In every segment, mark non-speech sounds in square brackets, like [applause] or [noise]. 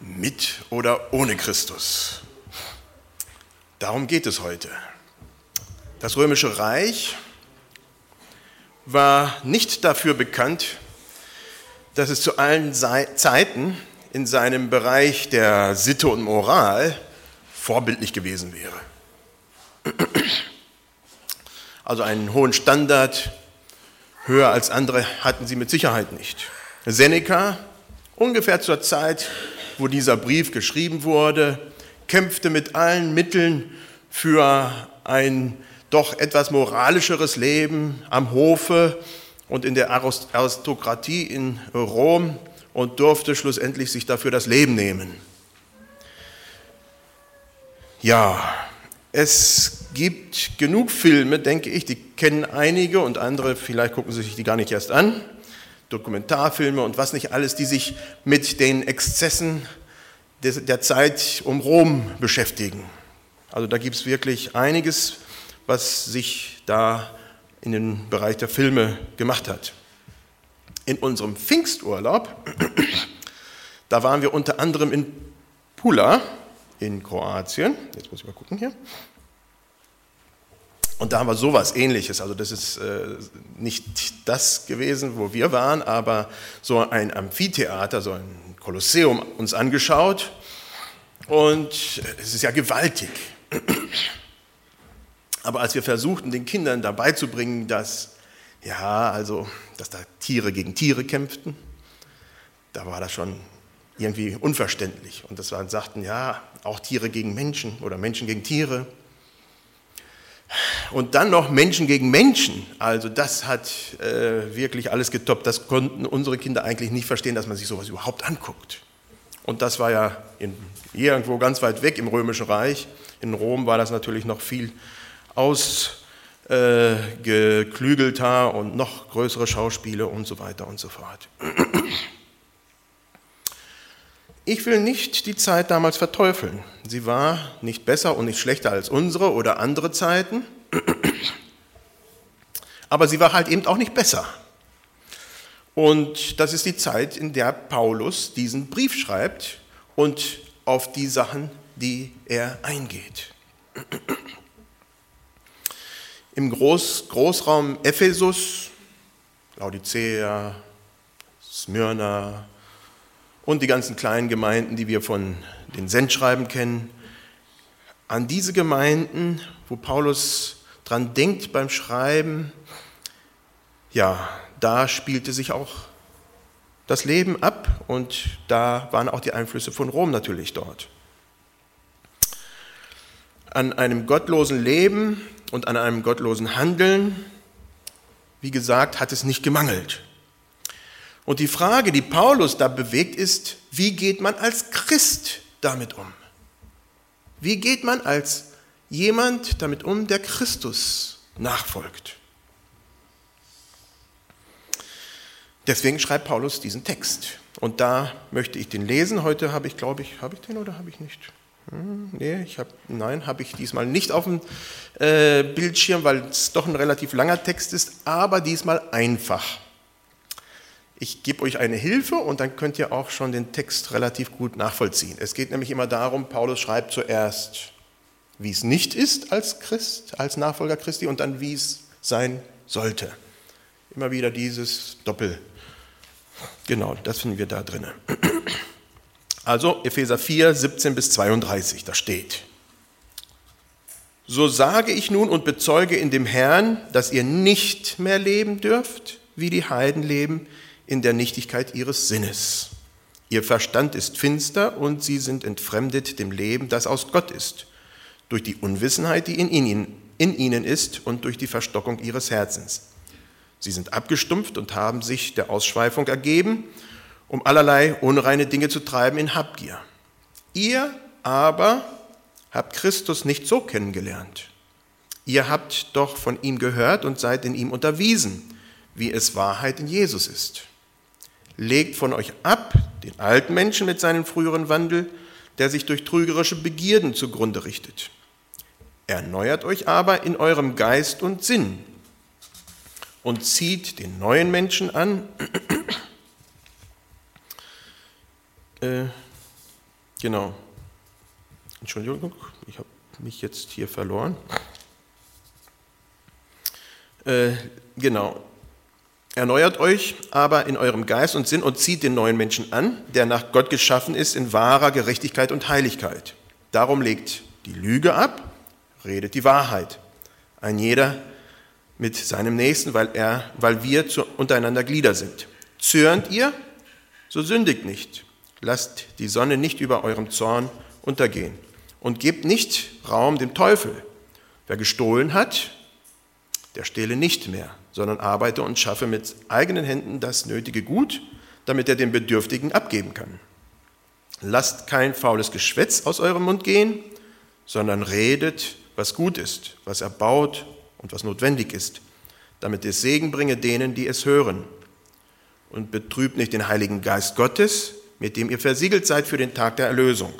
Mit oder ohne Christus? Darum geht es heute. Das römische Reich war nicht dafür bekannt, dass es zu allen Zeiten in seinem Bereich der Sitte und Moral vorbildlich gewesen wäre. Also einen hohen Standard, höher als andere, hatten sie mit Sicherheit nicht. Seneca, ungefähr zur Zeit, wo dieser Brief geschrieben wurde, kämpfte mit allen Mitteln für ein doch etwas moralischeres Leben am Hofe und in der Aristokratie in Rom und durfte schlussendlich sich dafür das Leben nehmen. Ja, es gibt genug Filme, denke ich, die kennen einige und andere, vielleicht gucken sie sich die gar nicht erst an. Dokumentarfilme und was nicht alles, die sich mit den Exzessen der Zeit um Rom beschäftigen. Also da gibt es wirklich einiges, was sich da in den Bereich der Filme gemacht hat. In unserem Pfingsturlaub, da waren wir unter anderem in Pula in Kroatien. Jetzt muss ich mal gucken hier. Und da haben wir sowas ähnliches. Also das ist äh, nicht das gewesen, wo wir waren, aber so ein Amphitheater, so ein Kolosseum uns angeschaut. Und es ist ja gewaltig. Aber als wir versuchten, den Kindern dabei zu bringen, dass, ja, also, dass da Tiere gegen Tiere kämpften, da war das schon irgendwie unverständlich. Und das waren, sagten, ja, auch Tiere gegen Menschen oder Menschen gegen Tiere. Und dann noch Menschen gegen Menschen. Also das hat äh, wirklich alles getoppt. Das konnten unsere Kinder eigentlich nicht verstehen, dass man sich sowas überhaupt anguckt. Und das war ja in, irgendwo ganz weit weg im Römischen Reich. In Rom war das natürlich noch viel ausgeklügelter und noch größere Schauspiele und so weiter und so fort. Ich will nicht die Zeit damals verteufeln. Sie war nicht besser und nicht schlechter als unsere oder andere Zeiten, aber sie war halt eben auch nicht besser. Und das ist die Zeit, in der Paulus diesen Brief schreibt und auf die Sachen, die er eingeht. Im Groß, Großraum Ephesus, Laodicea, Smyrna und die ganzen kleinen Gemeinden, die wir von den Sendschreiben kennen, an diese Gemeinden, wo Paulus dran denkt beim Schreiben, ja, da spielte sich auch das Leben ab und da waren auch die Einflüsse von Rom natürlich dort. An einem gottlosen Leben und an einem gottlosen Handeln, wie gesagt, hat es nicht gemangelt. Und die Frage, die Paulus da bewegt, ist, wie geht man als Christ damit um? Wie geht man als jemand damit um, der Christus nachfolgt? Deswegen schreibt Paulus diesen Text. Und da möchte ich den lesen. Heute habe ich, glaube ich, habe ich den oder habe ich nicht? Hm, nee, ich hab, nein, habe ich diesmal nicht auf dem äh, Bildschirm, weil es doch ein relativ langer Text ist, aber diesmal einfach. Ich gebe euch eine Hilfe und dann könnt ihr auch schon den Text relativ gut nachvollziehen. Es geht nämlich immer darum, Paulus schreibt zuerst, wie es nicht ist als Christ, als Nachfolger Christi und dann, wie es sein sollte. Immer wieder dieses Doppel. Genau, das finden wir da drinnen. Also Epheser 4, 17 bis 32, da steht. So sage ich nun und bezeuge in dem Herrn, dass ihr nicht mehr leben dürft, wie die Heiden leben, in der Nichtigkeit ihres Sinnes. Ihr Verstand ist finster und sie sind entfremdet dem Leben, das aus Gott ist, durch die Unwissenheit, die in ihnen, in ihnen ist und durch die Verstockung ihres Herzens. Sie sind abgestumpft und haben sich der Ausschweifung ergeben um allerlei unreine Dinge zu treiben in Habgier. Ihr aber habt Christus nicht so kennengelernt. Ihr habt doch von ihm gehört und seid in ihm unterwiesen, wie es Wahrheit in Jesus ist. Legt von euch ab den alten Menschen mit seinem früheren Wandel, der sich durch trügerische Begierden zugrunde richtet. Erneuert euch aber in eurem Geist und Sinn und zieht den neuen Menschen an. Äh, genau. Entschuldigung, ich habe mich jetzt hier verloren. Äh, genau. Erneuert euch aber in eurem Geist und Sinn und zieht den neuen Menschen an, der nach Gott geschaffen ist in wahrer Gerechtigkeit und Heiligkeit. Darum legt die Lüge ab, redet die Wahrheit. Ein jeder mit seinem Nächsten, weil, er, weil wir zu, untereinander Glieder sind. Zürnt ihr, so sündigt nicht. Lasst die Sonne nicht über eurem Zorn untergehen. Und gebt nicht Raum dem Teufel. Wer gestohlen hat, der stehle nicht mehr, sondern arbeite und schaffe mit eigenen Händen das nötige Gut, damit er dem Bedürftigen abgeben kann. Lasst kein faules Geschwätz aus eurem Mund gehen, sondern redet, was gut ist, was erbaut und was notwendig ist, damit es Segen bringe denen, die es hören. Und betrübt nicht den Heiligen Geist Gottes, mit dem ihr versiegelt seid für den Tag der Erlösung.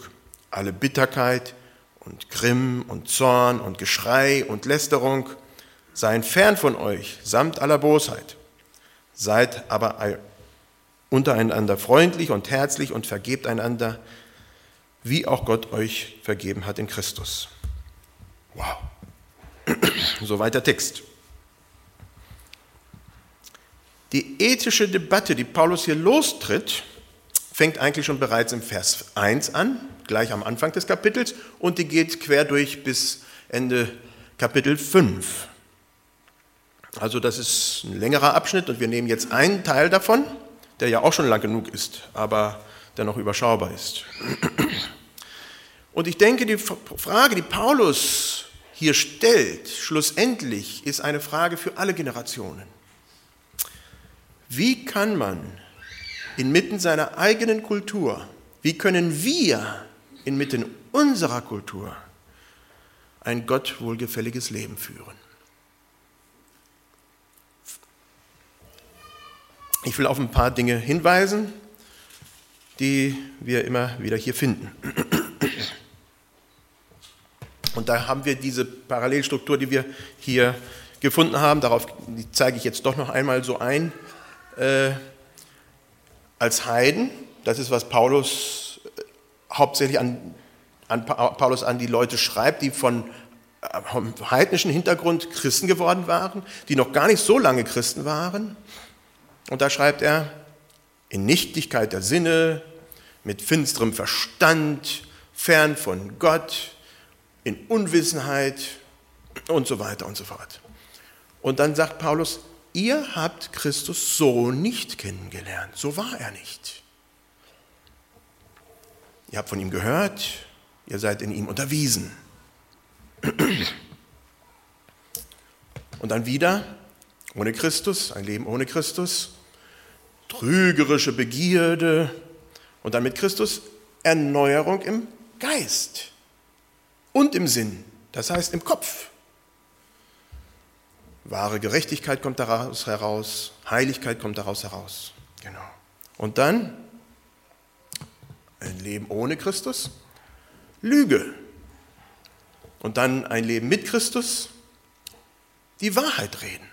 Alle Bitterkeit und Grimm und Zorn und Geschrei und Lästerung – seien fern von euch, samt aller Bosheit. Seid aber untereinander freundlich und herzlich und vergebt einander, wie auch Gott euch vergeben hat in Christus. Wow. Soweit der Text. Die ethische Debatte, die Paulus hier lostritt, fängt eigentlich schon bereits im Vers 1 an, gleich am Anfang des Kapitels, und die geht quer durch bis Ende Kapitel 5. Also das ist ein längerer Abschnitt und wir nehmen jetzt einen Teil davon, der ja auch schon lang genug ist, aber der noch überschaubar ist. Und ich denke, die Frage, die Paulus hier stellt, schlussendlich ist eine Frage für alle Generationen. Wie kann man inmitten seiner eigenen Kultur, wie können wir inmitten unserer Kultur ein Gott wohlgefälliges Leben führen? Ich will auf ein paar Dinge hinweisen, die wir immer wieder hier finden. Und da haben wir diese Parallelstruktur, die wir hier gefunden haben, darauf zeige ich jetzt doch noch einmal so ein. Äh, als Heiden, das ist, was Paulus äh, hauptsächlich an, an Paulus an die Leute schreibt, die von äh, heidnischen Hintergrund Christen geworden waren, die noch gar nicht so lange Christen waren und da schreibt er, in Nichtigkeit der Sinne, mit finsterem Verstand, fern von Gott, in Unwissenheit und so weiter und so fort. Und dann sagt Paulus, ihr habt Christus so nicht kennengelernt, so war er nicht. Ihr habt von ihm gehört, ihr seid in ihm unterwiesen. [clears throat] Und dann wieder, ohne Christus, ein Leben ohne Christus, trügerische Begierde und dann mit Christus Erneuerung im Geist und im Sinn, das heißt im Kopf. Wahre Gerechtigkeit kommt daraus heraus, Heiligkeit kommt daraus heraus. Genau. Und dann ein Leben ohne Christus, Lüge. Und dann ein Leben mit Christus, die Wahrheit reden.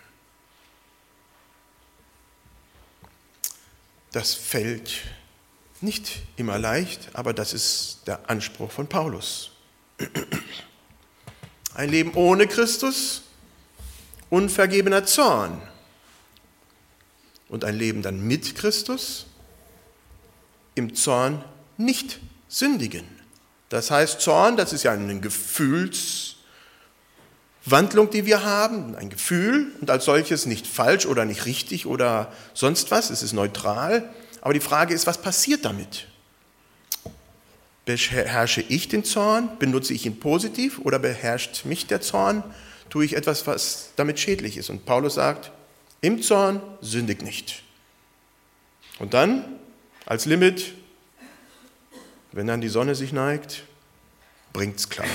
Das fällt nicht immer leicht, aber das ist der Anspruch von Paulus. Ein Leben ohne Christus, unvergebener Zorn. Und ein Leben dann mit Christus, im Zorn nicht sündigen. Das heißt, Zorn, das ist ja ein Gefühls, Wandlung, die wir haben, ein Gefühl und als solches nicht falsch oder nicht richtig oder sonst was, es ist neutral. Aber die Frage ist, was passiert damit? Beherrsche ich den Zorn? Benutze ich ihn positiv oder beherrscht mich der Zorn? Tue ich etwas, was damit schädlich ist? Und Paulus sagt, im Zorn sündig nicht. Und dann als Limit, wenn dann die Sonne sich neigt, bringt's klar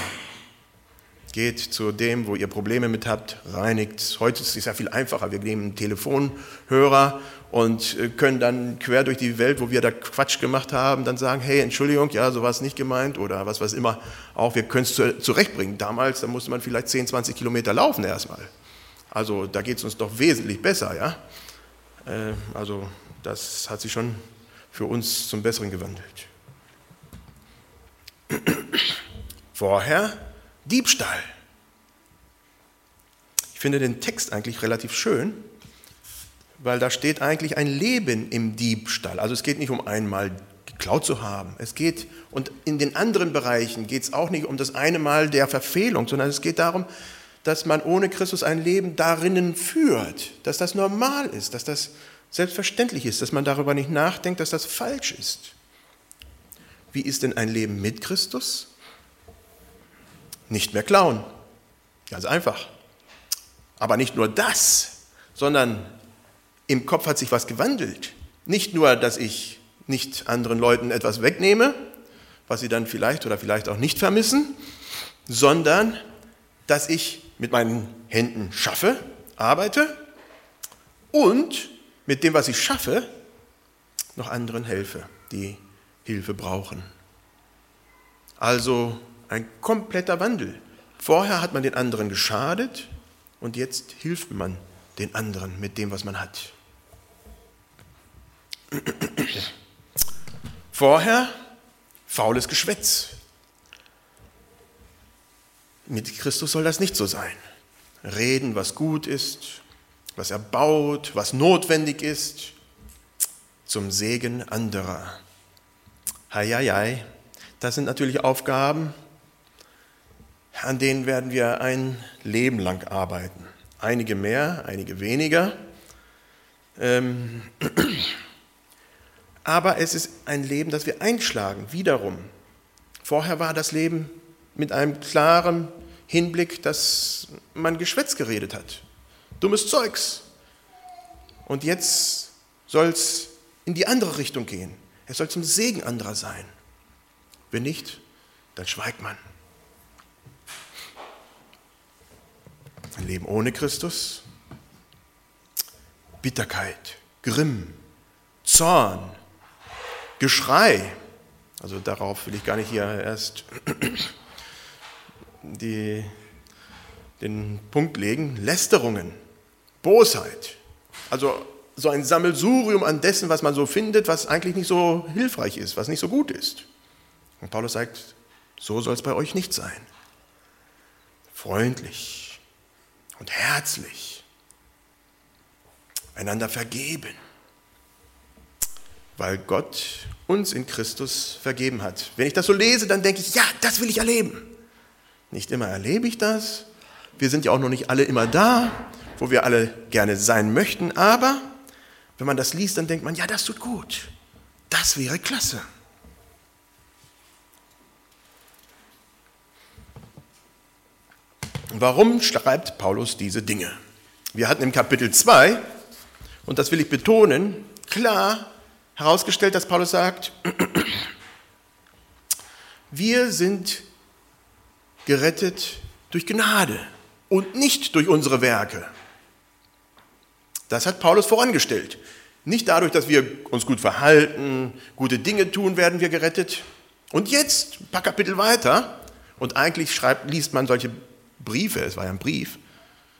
Geht zu dem, wo ihr Probleme mit habt, reinigt. Heute ist es ja viel einfacher. Wir nehmen einen Telefonhörer und äh, können dann quer durch die Welt, wo wir da Quatsch gemacht haben, dann sagen, hey, Entschuldigung, ja, so war es nicht gemeint oder was weiß immer. Auch wir können es zurechtbringen. Damals, da musste man vielleicht 10, 20 Kilometer laufen erstmal. Also da geht es uns doch wesentlich besser, ja. Äh, also das hat sich schon für uns zum Besseren gewandelt. Vorher Diebstahl. Ich finde den Text eigentlich relativ schön, weil da steht eigentlich ein Leben im Diebstahl. Also es geht nicht um einmal geklaut zu haben. Es geht, und in den anderen Bereichen geht es auch nicht um das eine Mal der Verfehlung, sondern es geht darum, dass man ohne Christus ein Leben darinnen führt, dass das normal ist, dass das selbstverständlich ist, dass man darüber nicht nachdenkt, dass das falsch ist. Wie ist denn ein Leben mit Christus? Nicht mehr klauen. Ganz einfach. Aber nicht nur das, sondern im Kopf hat sich was gewandelt. Nicht nur, dass ich nicht anderen Leuten etwas wegnehme, was sie dann vielleicht oder vielleicht auch nicht vermissen, sondern dass ich mit meinen Händen schaffe, arbeite und mit dem, was ich schaffe, noch anderen helfe, die Hilfe brauchen. Also ein kompletter Wandel. Vorher hat man den anderen geschadet und jetzt hilft man den anderen mit dem, was man hat. Vorher faules Geschwätz. Mit Christus soll das nicht so sein. Reden, was gut ist, was erbaut, was notwendig ist, zum Segen anderer. Heieiei, das sind natürlich Aufgaben, an denen werden wir ein Leben lang arbeiten. Einige mehr, einige weniger. Ähm, [clears throat] aber es ist ein Leben, das wir einschlagen, wiederum. Vorher war das Leben mit einem klaren Hinblick, dass man Geschwätz geredet hat dummes Zeugs. Und jetzt soll es in die andere Richtung gehen. Es soll zum Segen anderer sein. Wenn nicht, dann schweigt man. Ein Leben ohne Christus, Bitterkeit, Grimm, Zorn, Geschrei. Also darauf will ich gar nicht hier erst die, den Punkt legen. Lästerungen, Bosheit. Also so ein Sammelsurium an dessen, was man so findet, was eigentlich nicht so hilfreich ist, was nicht so gut ist. Und Paulus sagt, so soll es bei euch nicht sein. Freundlich und herzlich. Einander vergeben. Weil Gott uns in Christus vergeben hat. Wenn ich das so lese, dann denke ich, ja, das will ich erleben. Nicht immer erlebe ich das. Wir sind ja auch noch nicht alle immer da wo wir alle gerne sein möchten, aber wenn man das liest, dann denkt man, ja, das tut gut. Das wäre klasse. Warum schreibt Paulus diese Dinge? Wir hatten im Kapitel 2, und das will ich betonen, klar herausgestellt, dass Paulus sagt, wir sind gerettet durch Gnade und nicht durch unsere Werke. Das hat Paulus vorangestellt. Nicht dadurch, dass wir uns gut verhalten, gute Dinge tun, werden wir gerettet. Und jetzt, ein paar Kapitel weiter, und eigentlich schreibt, liest man solche Briefe, es war ja ein Brief,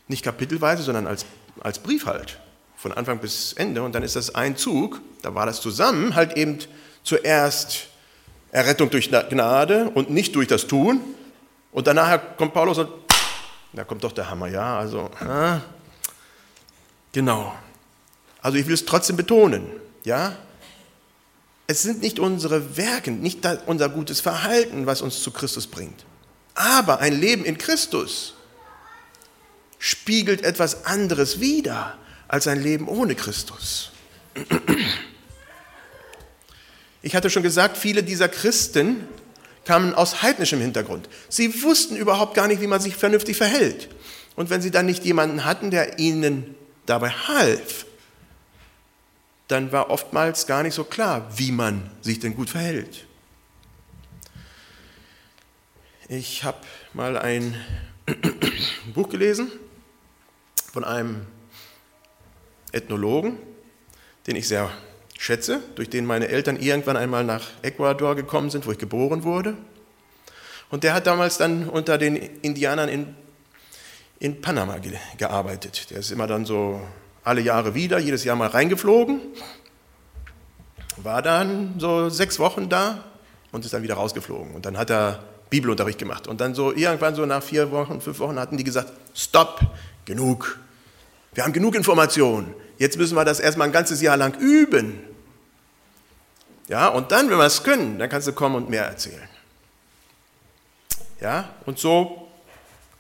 nicht kapitelweise, sondern als, als Brief halt, von Anfang bis Ende. Und dann ist das ein Zug, da war das zusammen, halt eben zuerst Errettung durch Gnade und nicht durch das Tun. Und danach kommt Paulus und da kommt doch der Hammer, ja, also, ah, Genau. Also ich will es trotzdem betonen, ja? Es sind nicht unsere Werke, nicht unser gutes Verhalten, was uns zu Christus bringt. Aber ein Leben in Christus spiegelt etwas anderes wider als ein Leben ohne Christus. Ich hatte schon gesagt, viele dieser Christen kamen aus heidnischem Hintergrund. Sie wussten überhaupt gar nicht, wie man sich vernünftig verhält. Und wenn sie dann nicht jemanden hatten, der ihnen dabei half, dann war oftmals gar nicht so klar, wie man sich denn gut verhält. Ich habe mal ein [clears throat] Buch gelesen von einem Ethnologen, den ich sehr schätze, durch den meine Eltern irgendwann einmal nach Ecuador gekommen sind, wo ich geboren wurde. Und der hat damals dann unter den Indianern in, in Panama ge gearbeitet. Der ist immer dann so alle Jahre wieder, jedes Jahr mal reingeflogen, war dann so sechs Wochen da und ist dann wieder rausgeflogen. Und dann hat er Bibelunterricht gemacht. Und dann so irgendwann so nach vier Wochen, fünf Wochen hatten die gesagt, stopp, genug. Wir haben genug Informationen. Jetzt müssen wir das erstmal ein ganzes Jahr lang üben. Ja, und dann, wenn wir es können, dann kannst du kommen und mehr erzählen. Ja, und so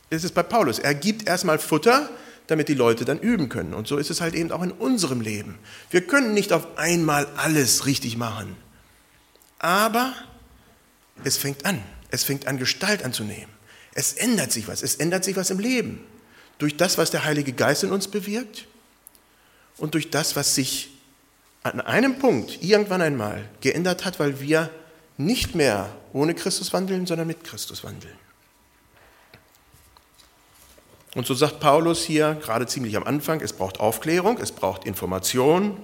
ist es bei Paulus. Er gibt erstmal Futter, damit die Leute dann üben können. Und so ist es halt eben auch in unserem Leben. Wir können nicht auf einmal alles richtig machen. Aber es fängt an. Es fängt an, Gestalt anzunehmen. Es ändert sich was. Es ändert sich was im Leben. Durch das, was der Heilige Geist in uns bewirkt und durch das, was sich an einem Punkt irgendwann einmal geändert hat, weil wir nicht mehr ohne Christus wandeln, sondern mit Christus wandeln. Und so sagt Paulus hier gerade ziemlich am Anfang, es braucht Aufklärung, es braucht Information,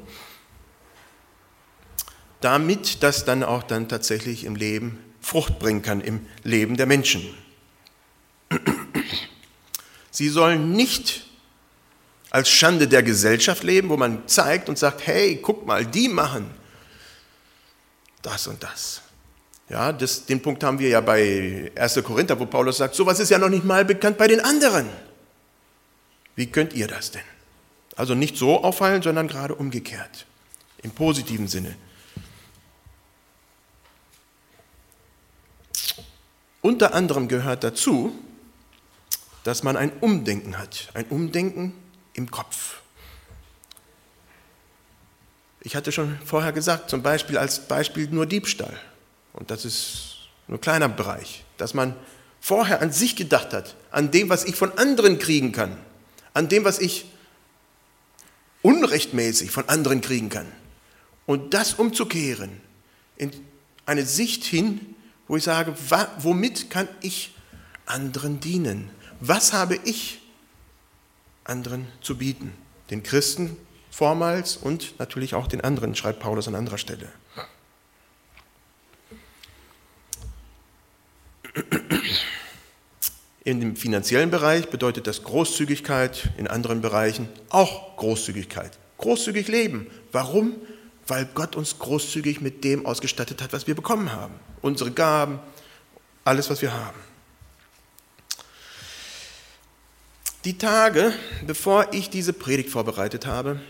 damit das dann auch dann tatsächlich im Leben Frucht bringen kann, im Leben der Menschen. Sie sollen nicht als Schande der Gesellschaft leben, wo man zeigt und sagt, hey, guck mal, die machen das und das. Ja, das, den Punkt haben wir ja bei 1. Korinther, wo Paulus sagt, sowas ist ja noch nicht mal bekannt bei den anderen. Wie könnt ihr das denn? Also nicht so auffallen, sondern gerade umgekehrt, im positiven Sinne. Unter anderem gehört dazu, dass man ein Umdenken hat, ein Umdenken im Kopf. Ich hatte schon vorher gesagt, zum Beispiel als Beispiel nur Diebstahl. Und das ist nur ein kleiner Bereich, dass man vorher an sich gedacht hat, an dem, was ich von anderen kriegen kann, an dem, was ich unrechtmäßig von anderen kriegen kann. Und das umzukehren in eine Sicht hin, wo ich sage, womit kann ich anderen dienen? Was habe ich anderen zu bieten. Den Christen vormals und natürlich auch den anderen, schreibt Paulus an anderer Stelle. In dem finanziellen Bereich bedeutet das Großzügigkeit, in anderen Bereichen auch Großzügigkeit. Großzügig leben. Warum? Weil Gott uns großzügig mit dem ausgestattet hat, was wir bekommen haben. Unsere Gaben, alles, was wir haben. Die Tage, bevor ich diese Predigt vorbereitet habe,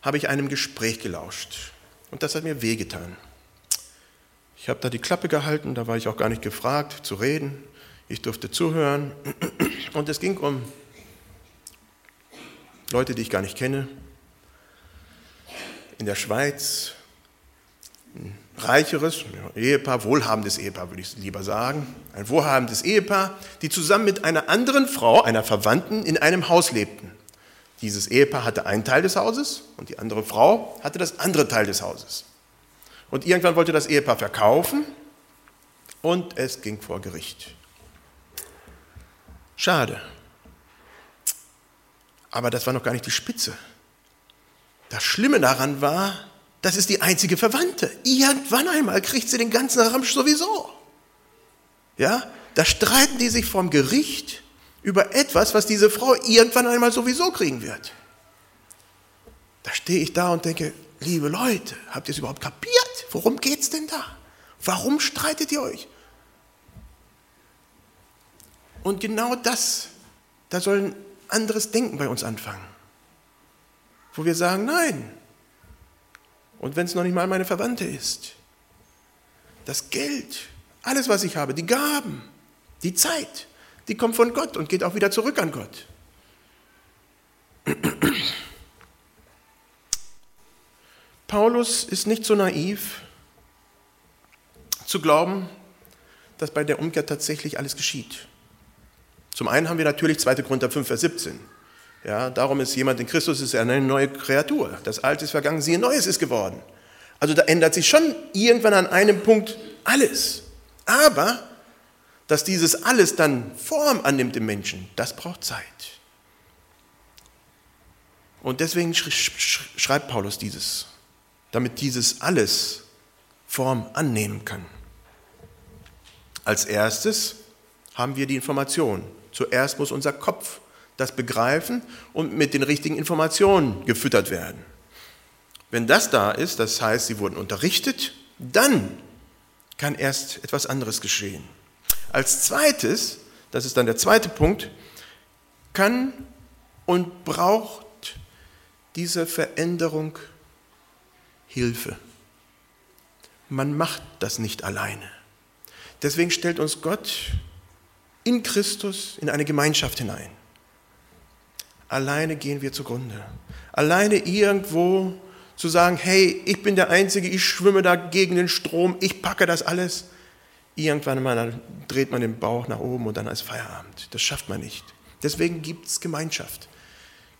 habe ich einem Gespräch gelauscht. Und das hat mir wehgetan. Ich habe da die Klappe gehalten, da war ich auch gar nicht gefragt zu reden. Ich durfte zuhören. Und es ging um Leute, die ich gar nicht kenne. In der Schweiz, reicheres Ehepaar, wohlhabendes Ehepaar würde ich lieber sagen, ein wohlhabendes Ehepaar, die zusammen mit einer anderen Frau, einer Verwandten, in einem Haus lebten. Dieses Ehepaar hatte einen Teil des Hauses und die andere Frau hatte das andere Teil des Hauses. Und irgendwann wollte das Ehepaar verkaufen und es ging vor Gericht. Schade. Aber das war noch gar nicht die Spitze. Das Schlimme daran war, das ist die einzige Verwandte. Irgendwann einmal kriegt sie den ganzen Ramsch sowieso. Ja, da streiten die sich vom Gericht über etwas, was diese Frau irgendwann einmal sowieso kriegen wird. Da stehe ich da und denke, liebe Leute, habt ihr es überhaupt kapiert? Worum geht es denn da? Warum streitet ihr euch? Und genau das, da soll ein anderes Denken bei uns anfangen. Wo wir sagen, nein, und wenn es noch nicht mal meine Verwandte ist. Das Geld, alles, was ich habe, die Gaben, die Zeit, die kommt von Gott und geht auch wieder zurück an Gott. Paulus ist nicht so naiv zu glauben, dass bei der Umkehr tatsächlich alles geschieht. Zum einen haben wir natürlich 2. Korinther 5, Vers 17. Ja, darum ist jemand in Christus ist eine neue Kreatur. Das Alte ist vergangen, siehe, Neues ist geworden. Also da ändert sich schon irgendwann an einem Punkt alles. Aber dass dieses alles dann Form annimmt im Menschen, das braucht Zeit. Und deswegen schreibt Paulus dieses, damit dieses alles Form annehmen kann. Als erstes haben wir die Information. Zuerst muss unser Kopf das begreifen und mit den richtigen Informationen gefüttert werden. Wenn das da ist, das heißt, sie wurden unterrichtet, dann kann erst etwas anderes geschehen. Als zweites, das ist dann der zweite Punkt, kann und braucht diese Veränderung Hilfe. Man macht das nicht alleine. Deswegen stellt uns Gott in Christus in eine Gemeinschaft hinein. Alleine gehen wir zugrunde. Alleine irgendwo zu sagen, hey, ich bin der Einzige, ich schwimme da gegen den Strom, ich packe das alles. Irgendwann mal dreht man den Bauch nach oben und dann ist Feierabend. Das schafft man nicht. Deswegen gibt es Gemeinschaft.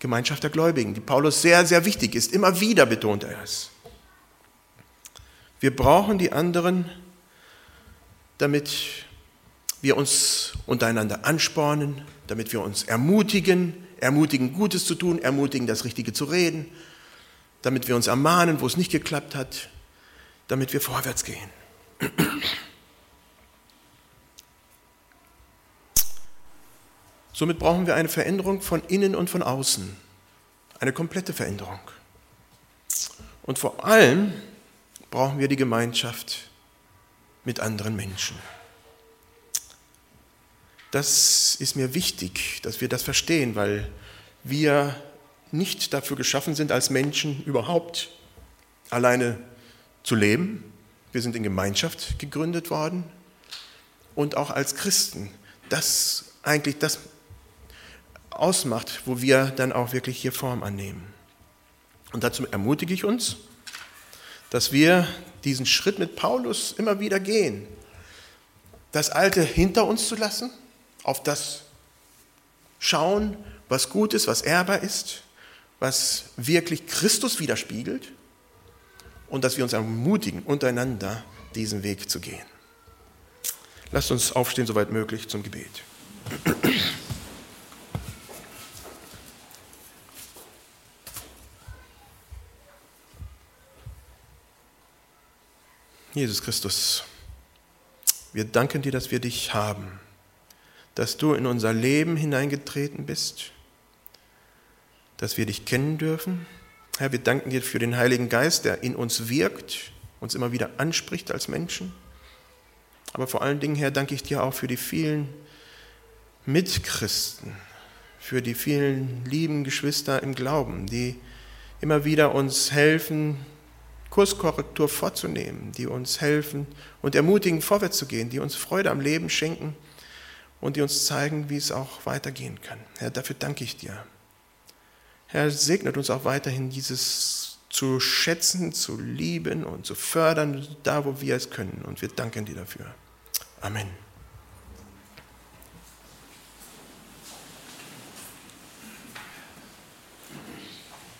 Gemeinschaft der Gläubigen, die Paulus sehr, sehr wichtig ist. Immer wieder betont er es. Wir brauchen die anderen, damit wir uns untereinander anspornen, damit wir uns ermutigen, ermutigen, Gutes zu tun, ermutigen, das Richtige zu reden, damit wir uns ermahnen, wo es nicht geklappt hat, damit wir vorwärts gehen. Somit brauchen wir eine Veränderung von innen und von außen, eine komplette Veränderung. Und vor allem brauchen wir die Gemeinschaft mit anderen Menschen. Das ist mir wichtig, dass wir das verstehen, weil wir nicht dafür geschaffen sind, als Menschen überhaupt alleine zu leben. Wir sind in Gemeinschaft gegründet worden und auch als Christen. Das eigentlich das ausmacht, wo wir dann auch wirklich hier Form annehmen. Und dazu ermutige ich uns, dass wir diesen Schritt mit Paulus immer wieder gehen. Das Alte hinter uns zu lassen, auf das schauen, was gut ist, was ehrbar ist, was wirklich Christus widerspiegelt und dass wir uns ermutigen, untereinander diesen Weg zu gehen. Lasst uns aufstehen, soweit möglich, zum Gebet. Jesus Christus, wir danken dir, dass wir dich haben, dass du in unser Leben hineingetreten bist, dass wir dich kennen dürfen. Herr, wir danken dir für den Heiligen Geist, der in uns wirkt, uns immer wieder anspricht als Menschen. Aber vor allen Dingen, Herr, danke ich dir auch für die vielen Mitchristen, für die vielen lieben Geschwister im Glauben, die immer wieder uns helfen, Kurskorrektur vorzunehmen, die uns helfen und ermutigen, vorwärts zu gehen, die uns Freude am Leben schenken und die uns zeigen, wie es auch weitergehen kann. Herr, dafür danke ich dir. Herr, segnet uns auch weiterhin dieses zu schätzen, zu lieben und zu fördern, da wo wir es können. Und wir danken dir dafür. Amen.